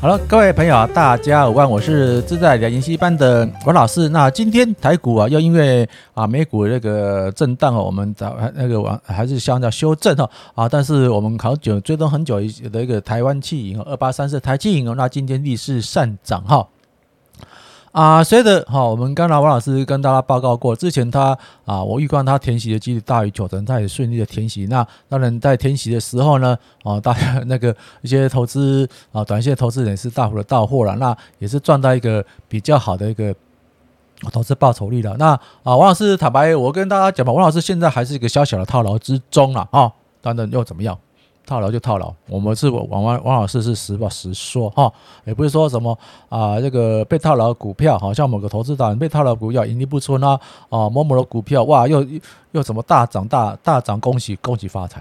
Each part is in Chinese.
好了，各位朋友，大家好，我是自在的研习班的王老师。那今天台股啊，又因为啊美股那个震荡哦，我们找那个往还是相较修正哈啊，但是我们好久追踪很久的一个台湾气银二八三四台气银哦，那今天逆势上涨哈。啊，所以的哈，我们刚才王老师跟大家报告过，之前他啊，我预估他填息的几率大于九成，他也顺利的填息。那当然在填息的时候呢，啊，大家那个一些投资啊，短线投资人是大幅的到货了，那也是赚到一个比较好的一个投资报酬率了。那啊，王老师坦白，我跟大家讲吧，王老师现在还是一个小小的套牢之中了啊，当然又怎么样？套牢就套牢，我们是王王王老师是实话实说哈，也不是说什么啊，这个被套牢的股票，好像某个投资达人被套牢股票盈利不出呢啊，某某的股票哇又又怎么大涨大大涨，恭喜恭喜发财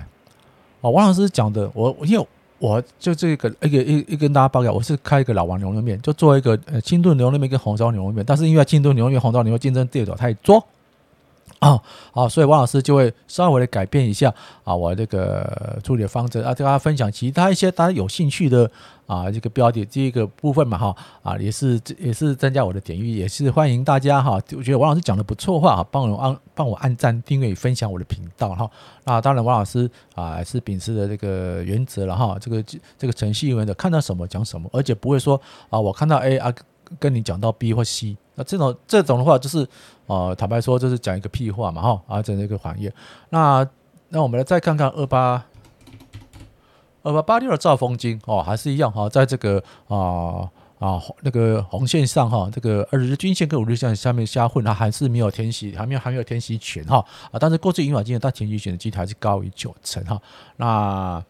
啊！王老师讲的，我因为我就这个一个一一跟大家报告，我是开一个老王牛肉面，就做一个呃清炖牛肉面跟红烧牛肉面，但是因为清炖牛肉面、红烧牛肉竞争对手太多。啊，好，所以王老师就会稍微的改变一下啊，我这个处理的方针啊，跟大家分享其他一些大家有兴趣的啊，这个标题这个部分嘛哈啊，也是也是增加我的点阅，也是欢迎大家哈，我觉得王老师讲的不错话啊，帮我按帮我按赞、订阅、分享我的频道哈。那当然，王老师啊是秉持的这个原则了哈，这个这个程序员的看到什么讲什么，而且不会说啊，我看到 A 啊。跟你讲到 B 或 C，那这种这种的话，就是呃，坦白说，就是讲一个屁话嘛，哈，啊，整一个行业。那那我们来再看看二八二八八六的兆丰金哦，还是一样哈，在这个啊啊那个红线上哈，这个二十日均线跟五日线下面瞎混，它还是没有填息，还没有还没有填息权哈啊，但是过去银发金的它填息权的机会还是高于九成哈。那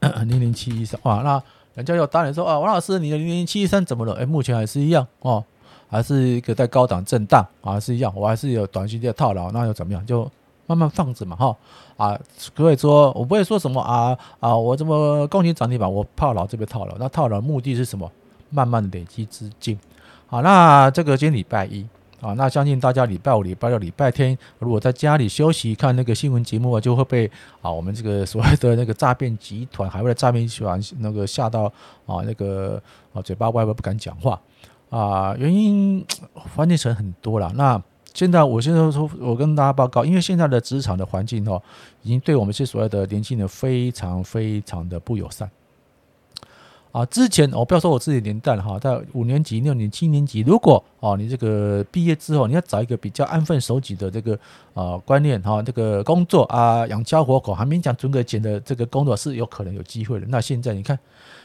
零零七一三哇，那。人家有打脸说啊，王老师，你的零零七三怎么了？哎，目前还是一样哦，还是一个在高档震荡，还是一样，我还是有短期的套牢，那又怎么样？就慢慢放着嘛，哈啊，所以说我不会说什么啊啊，我这么恭喜涨停板，我套牢这边套牢，那套牢目的是什么？慢慢的累积资金。好，那这个今天礼拜一。啊，那相信大家礼拜五、礼拜六、礼拜天，如果在家里休息看那个新闻节目啊，就会被啊我们这个所谓的那个诈骗集团，海外的诈骗集团那个吓到啊那个啊嘴巴歪歪不敢讲话啊，原因环境层很多了。那现在我现在说，我跟大家报告，因为现在的职场的环境哦，已经对我们这所谓的年轻人非常非常的不友善。啊，之前我不要说我自己年代了哈，在五年级、六年、七年级，如果哦你这个毕业之后，你要找一个比较安分守己的这个啊观念哈，这个工作啊养家活口还没讲存个钱的这个工作是有可能有机会的。那现在你看，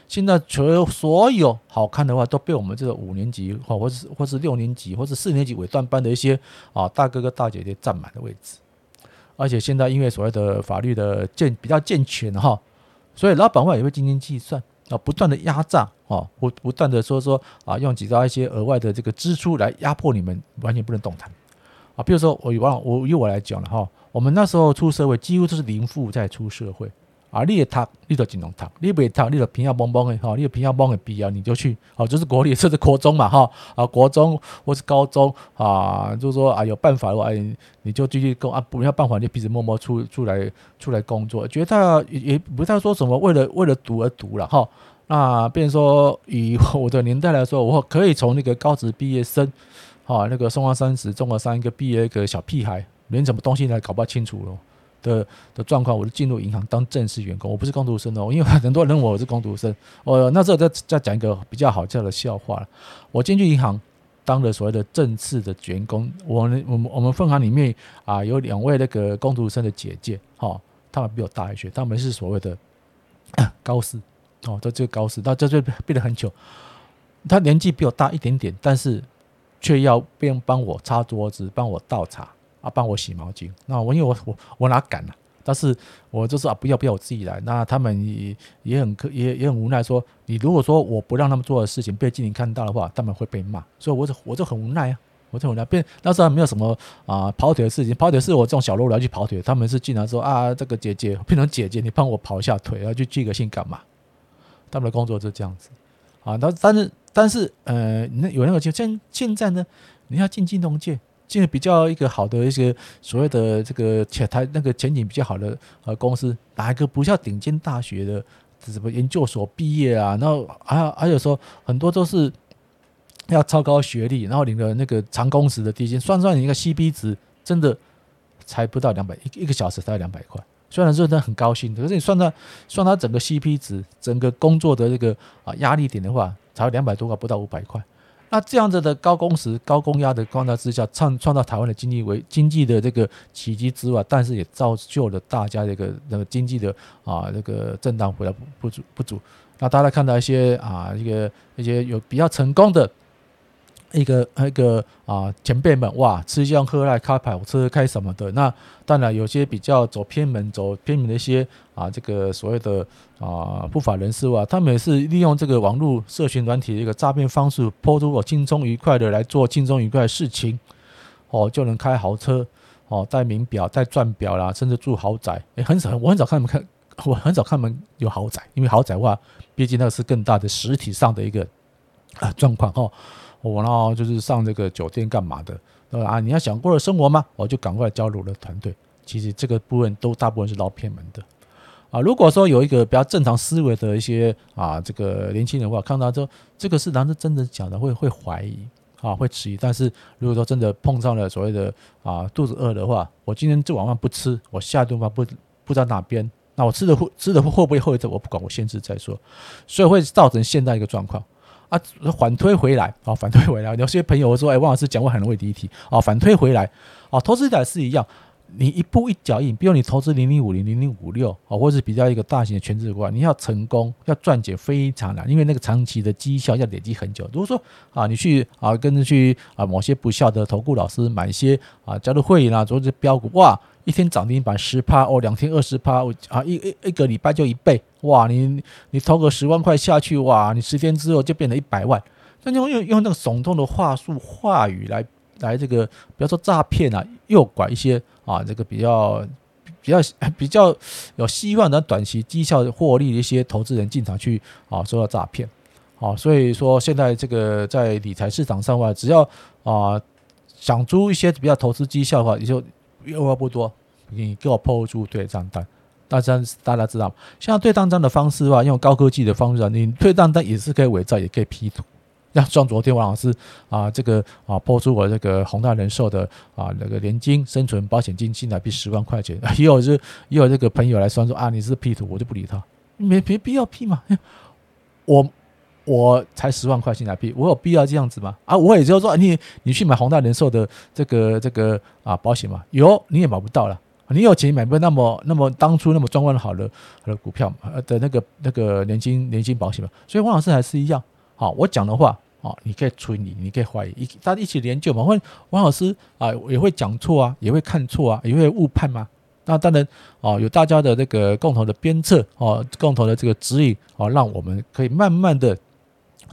现在所所有好看的话都被我们这个五年级或或是或是六年级或是四年级尾段班的一些啊大哥哥大姐姐占满了位置，而且现在因为所谓的法律的健比较健全哈，所以老板会也会斤斤计算。啊，不断的压榨，啊，不不断的说说啊，用几招一些额外的这个支出来压迫你们，完全不能动弹，啊，比如说我以我我以我来讲了哈，我们那时候出社会几乎都是零负债出社会。啊，你也读，你就尽量读；你不读，你就平要蹦蹦的哈，你平要蹦的必要你就去，哦，就是国立，甚至国中嘛哈，啊，国中或是高中啊，就是说啊，有办法的话，你就继续工啊，不要办法就鼻子默默出出来出来工作，觉得也也不太说什么为了为了读而读了哈。那变成说以我的年代来说，我可以从那个高职毕业生，哈，那个松花三十中二三一个毕业一个小屁孩，连什么东西都搞不清楚了。的的状况，我就进入银行当正式员工，我不是工读生哦，因为很多人问我是工读生。我那时候再再讲一个比较好笑的笑话，我进去银行当了所谓的正式的员工，我们我们我们分行里面啊有两位那个工读生的姐姐，哈，他们比我大一些，他们是所谓的 高四，哦，这这个高四，那这就变得很糗。他年纪比我大一点点，但是却要边帮我擦桌子，帮我倒茶。啊，帮我洗毛巾。那我因为我我我哪敢呢、啊？但是我就说啊，不要不要，我自己来。那他们也也很可也也很无奈，说你如果说我不让他们做的事情被经理看到的话，他们会被骂。所以我就我就很无奈啊，我就很无奈。变那时候没有什么啊跑腿的事情，跑腿是我这种小喽啰去跑腿。他们是经常说啊，这个姐姐变成姐姐，你帮我跑一下腿，然后去寄个信干嘛？他们的工作是这样子啊。那但是但是呃，那有那个就现现在呢，你要进金融界。进比较一个好的一些所谓的这个前台那个前景比较好的呃公司，哪一个不叫顶尖大学的什么研究所毕业啊，然后还有还有说很多都是要超高学历，然后领了那个长工时的低薪，算算你一个 CP 值，真的才不到两百一一个小时才两百块。虽然说他很高兴，可是你算他算他整个 CP 值，整个工作的这个啊压力点的话，才两百多块，不到五百块。那这样子的高工时、高工压的光照之下，创创造台湾的经济为经济的这个奇迹之外，但是也造就了大家这个那个经济的啊这个震荡回来不不足不足。那大家看到一些啊一个一些有比较成功的。一个一个啊，前辈们哇，吃香喝辣开跑车开什么的？那当然有些比较走偏门、走偏门的一些啊，这个所谓的啊不法人士啊，他们也是利用这个网络社群软体的一个诈骗方式，抛出我轻松愉快的来做轻松愉快的事情，哦，就能开豪车，哦，戴名表、戴钻表啦，甚至住豪宅。诶，很少，我很少看他们看，我很少看他们有豪宅，因为豪宅的话，毕竟那个是更大的实体上的一个啊状况哦。我然后就是上这个酒店干嘛的？啊，你要想过的生活吗？我就赶快加入了团队。其实这个部分都大部分是捞偏门的啊。如果说有一个比较正常思维的一些啊，这个年轻人的话，看到之后这个是难道真的假的？会会怀疑啊，会迟疑。但是如果说真的碰上了所谓的啊肚子饿的话，我今天这碗饭不吃，我下顿饭不不知道哪边，那我吃的会吃的会不会后悔？我不管，我先吃再说。所以会造成现在一个状况。啊，反推回来啊，反推回来。有些朋友说：“哎，汪老师讲过很容易第一题啊，反推回来啊，投资也是一样，你一步一脚印。比如你投资零零五零、零零五六啊，或是比较一个大型的权值股，你要成功，要赚钱非常难，因为那个长期的绩效要累积很久。如果说啊，你去啊跟着去啊某些不肖的投顾老师买一些啊加入会员啊，做这标股哇。”一天涨停板十趴哦，两天二十趴哦啊，一一一个礼拜就一倍哇！你你投个十万块下去哇，你十天之后就变成一百万。那用用用那个耸动的话术话语来来这个，比如说诈骗啊，诱拐一些啊，这个比较比较 比较有希望的短期绩效获利的一些投资人进场去啊，受到诈骗啊。所以说现在这个在理财市场上的话，只要啊想出一些比较投资绩效的话，你就二话不多。你给我抛出对账单，大家大家知道，像对账单的方式的话，用高科技的方式啊，你对账单也是可以伪造，也可以 P 图。像像昨天王老师啊，这个啊抛出我这个宏大人寿的啊那个年金生存保险金新台币十万块钱，也有是也有这个朋友来算说啊，你是 P 图，我就不理他，没没必要 P 嘛，我我才十万块新台币，我有必要这样子吗？啊，我也就说你你去买宏大人寿的这个这个啊保险嘛，有你也买不到了。你有钱买不那么那么当初那么壮观好的好的股票呃的那个那个年金年金保险嘛，所以王老师还是一样，好，我讲的话哦，你可以存疑，你可以怀疑，一大家一起研究嘛。或王老师啊也会讲错啊，也会看错啊，也会误判嘛。那当然哦，有大家的这个共同的鞭策哦，共同的这个指引哦，让我们可以慢慢的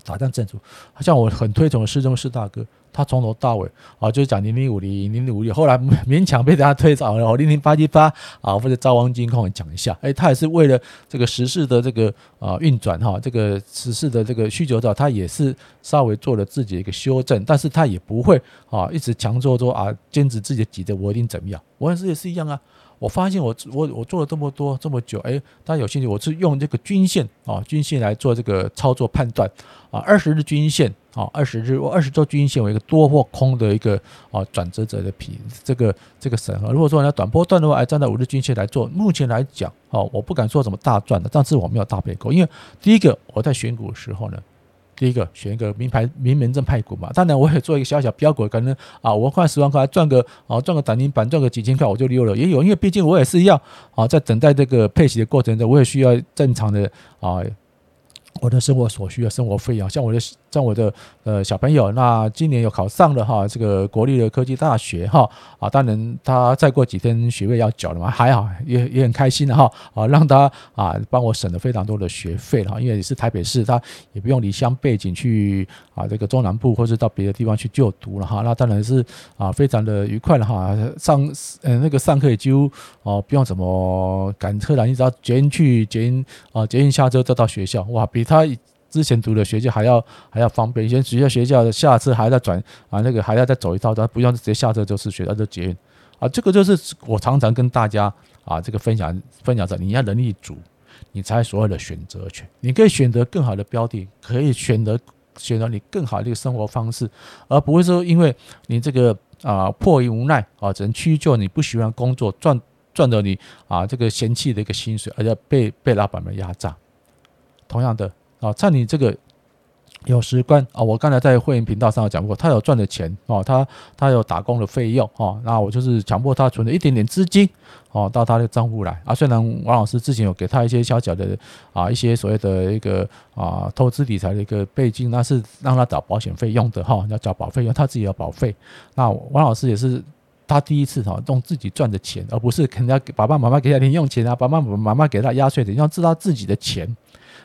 打仗正主。像我很推崇的施宗士大哥。他从头到尾啊，就是讲零零五零零零五六，后来勉强被大家推早了，零零八七八啊，或者招王金控讲一下，哎，他也是为了这个时事的这个啊运转哈，这个时事的这个需求的，他也是稍微做了自己的一个修正，但是他也不会啊一直强做说啊坚持自己的己的我一定怎么样，我也是也是一样啊。我发现我我我做了这么多这么久，哎，大家有兴趣，我是用这个均线啊均线来做这个操作判断啊，二十日均线啊，二十日我二十周均线为一个多或空的一个啊转折者的皮这个这个审核。如果说你要短波段的话，哎，站在五日均线来做，目前来讲啊，我不敢说什么大赚的，但是我没有大赔过，因为第一个我在选股的时候呢。第一个选一个名牌名门正派股嘛，当然我也做一个小小标股，可能啊五万块十万块赚个啊赚个涨停板赚个几千块我就溜了，也有，因为毕竟我也是要啊，在等待这个配息的过程中，我也需要正常的啊。我的生活所需的生活费啊，像我的像我的呃小朋友，那今年有考上了哈，这个国立的科技大学哈啊，当然他再过几天学位要缴了嘛，还好也也很开心的哈啊，让他啊帮我省了非常多的学费了，因为也是台北市，他也不用离乡背景去啊这个中南部或者到别的地方去就读了哈，那当然是啊非常的愉快了哈，上嗯那个上课也几乎哦不用怎么赶车了，你只要捷运去捷运啊捷运下车就到学校哇比。他之前读的学校还要还要方便，以前学校学校的下车还要转啊，那个还要再走一套，他不用直接下车就是学校就捷运啊。这个就是我常常跟大家啊这个分享分享着，你要能力足，你才所谓的选择权。你可以选择更好的标的，可以选择选择你更好的一个生活方式，而不会说因为你这个啊迫于无奈啊，只能屈就你不喜欢工作赚赚的你啊这个嫌弃的一个薪水，而且被被老板们压榨。同样的啊，在你这个。有时关啊，我刚才在会员频道上讲过，他有赚的钱哦，他他有打工的费用哦，那我就是强迫他存了一点点资金哦到他的账户来啊。虽然王老师之前有给他一些小小的啊一些所谓的一个啊投资理财的一个背景，那是让他找保险费用的哈，要缴保费用，他自己有保费。那王老师也是他第一次哈用自己赚的钱，而不是肯定要给爸爸妈妈给他零用钱啊，爸爸妈妈给他压岁钱，要知道自己的钱。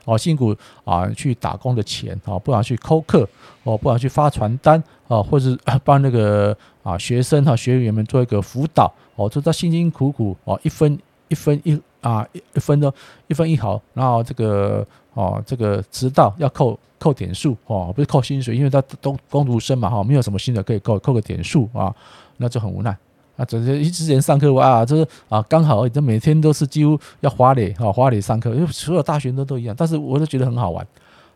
哦，辛苦啊，去打工的钱啊，不然去扣课哦，不然去发传单啊，或者是 帮那个啊学生哈学员们做一个辅导哦，就他辛辛苦苦哦，一分一分一啊一分的一分一毫，然后这个哦这个迟到要扣扣点数哦，不是扣薪水，因为他都工读生嘛哈，没有什么薪水可以扣，扣个点数啊，那就很无奈。啊，这些之前上课哇，就是啊，刚好这每天都是几乎要花脸啊，花脸上课，因为所有大学生都一样。但是我都觉得很好玩。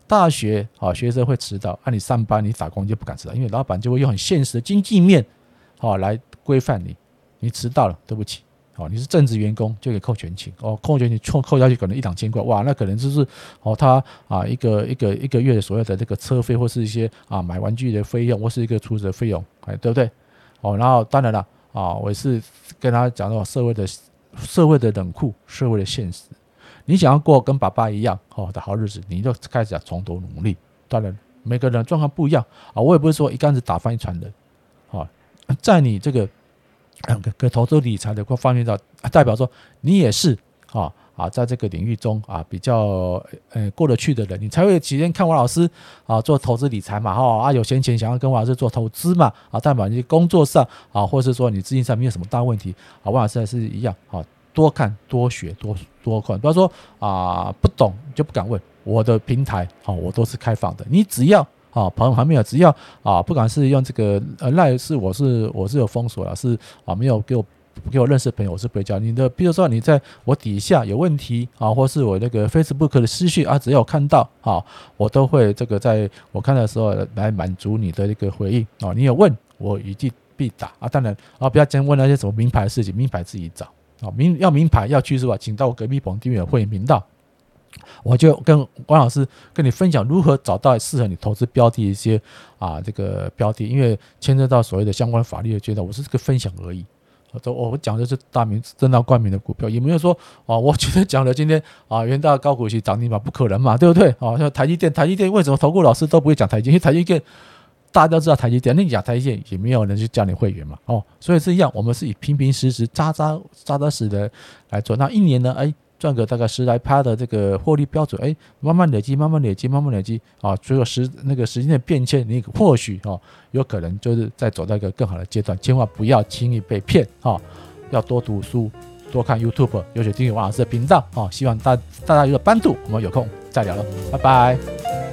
大学啊，学生会迟到，那你上班你打工就不敢迟到，因为老板就会用很现实的经济面啊来规范你。你迟到了，对不起，哦，你是正职员工就可以扣全勤哦，扣全勤扣扣下去可能一两千块，哇，那可能就是哦他啊一个一个一个月的所有的这个车费或是一些啊买玩具的费用或是一个厨师的费用，哎，对不对？哦，然后当然了。啊，我也是跟他讲到社会的社会的冷酷，社会的现实。你想要过跟爸爸一样好的好日子，你就开始要从头努力。当然，每个人状况不一样啊，我也不是说一竿子打翻一船人。啊，在你这个个投资理财的各方面的，代表说你也是啊。啊，在这个领域中啊，比较呃过得去的人，你才会有时间看王老师啊做投资理财嘛，哈啊有闲钱想要跟王老师做投资嘛，啊代表你工作上啊，或者是说你资金上没有什么大问题啊，王老师还是一样啊，多看多学多多看，不要说啊不懂就不敢问，我的平台啊我都是开放的，你只要啊朋友还没有，只要啊不管是用这个呃赖是我是我是有封锁了，是啊没有给我。给我认识的朋友，我是不会教你的。比如说你在我底下有问题啊，或是我那个 Facebook 的私讯啊，只要看到啊，我都会这个在我看的时候来满足你的一个回应啊。你有问我一句必答啊。当然啊，不要先问那些什么名牌事情，名牌自己找啊。名要名牌要去是吧？请到我隔壁棚订阅会员频道，我就跟王老师跟你分享如何找到适合你投资标的一些啊这个标的，因为牵涉到所谓的相关法律的阶段，我是这个分享而已。我讲的是大名正大光明的股票，也没有说啊，我觉得讲了今天啊，元大高股息涨停板不可能嘛，对不对？啊，像台积电，台积电为什么投顾老师都不会讲台积电？因为台积电大家都知道台积电，那你讲台积电也没有人去叫你会员嘛，哦，所以是一样，我们是以平平实实、扎扎扎实的来做。那一年呢？哎。赚个大概十来趴的这个获利标准，哎，慢慢累积，慢慢累积，慢慢累积啊！随着时那个时间的变迁，你或许哦，有可能就是在走到一个更好的阶段。千万不要轻易被骗啊！要多读书，多看 YouTube，尤其订阅王老师的频道啊！希望大大家有个帮助，我们有空再聊了，拜拜。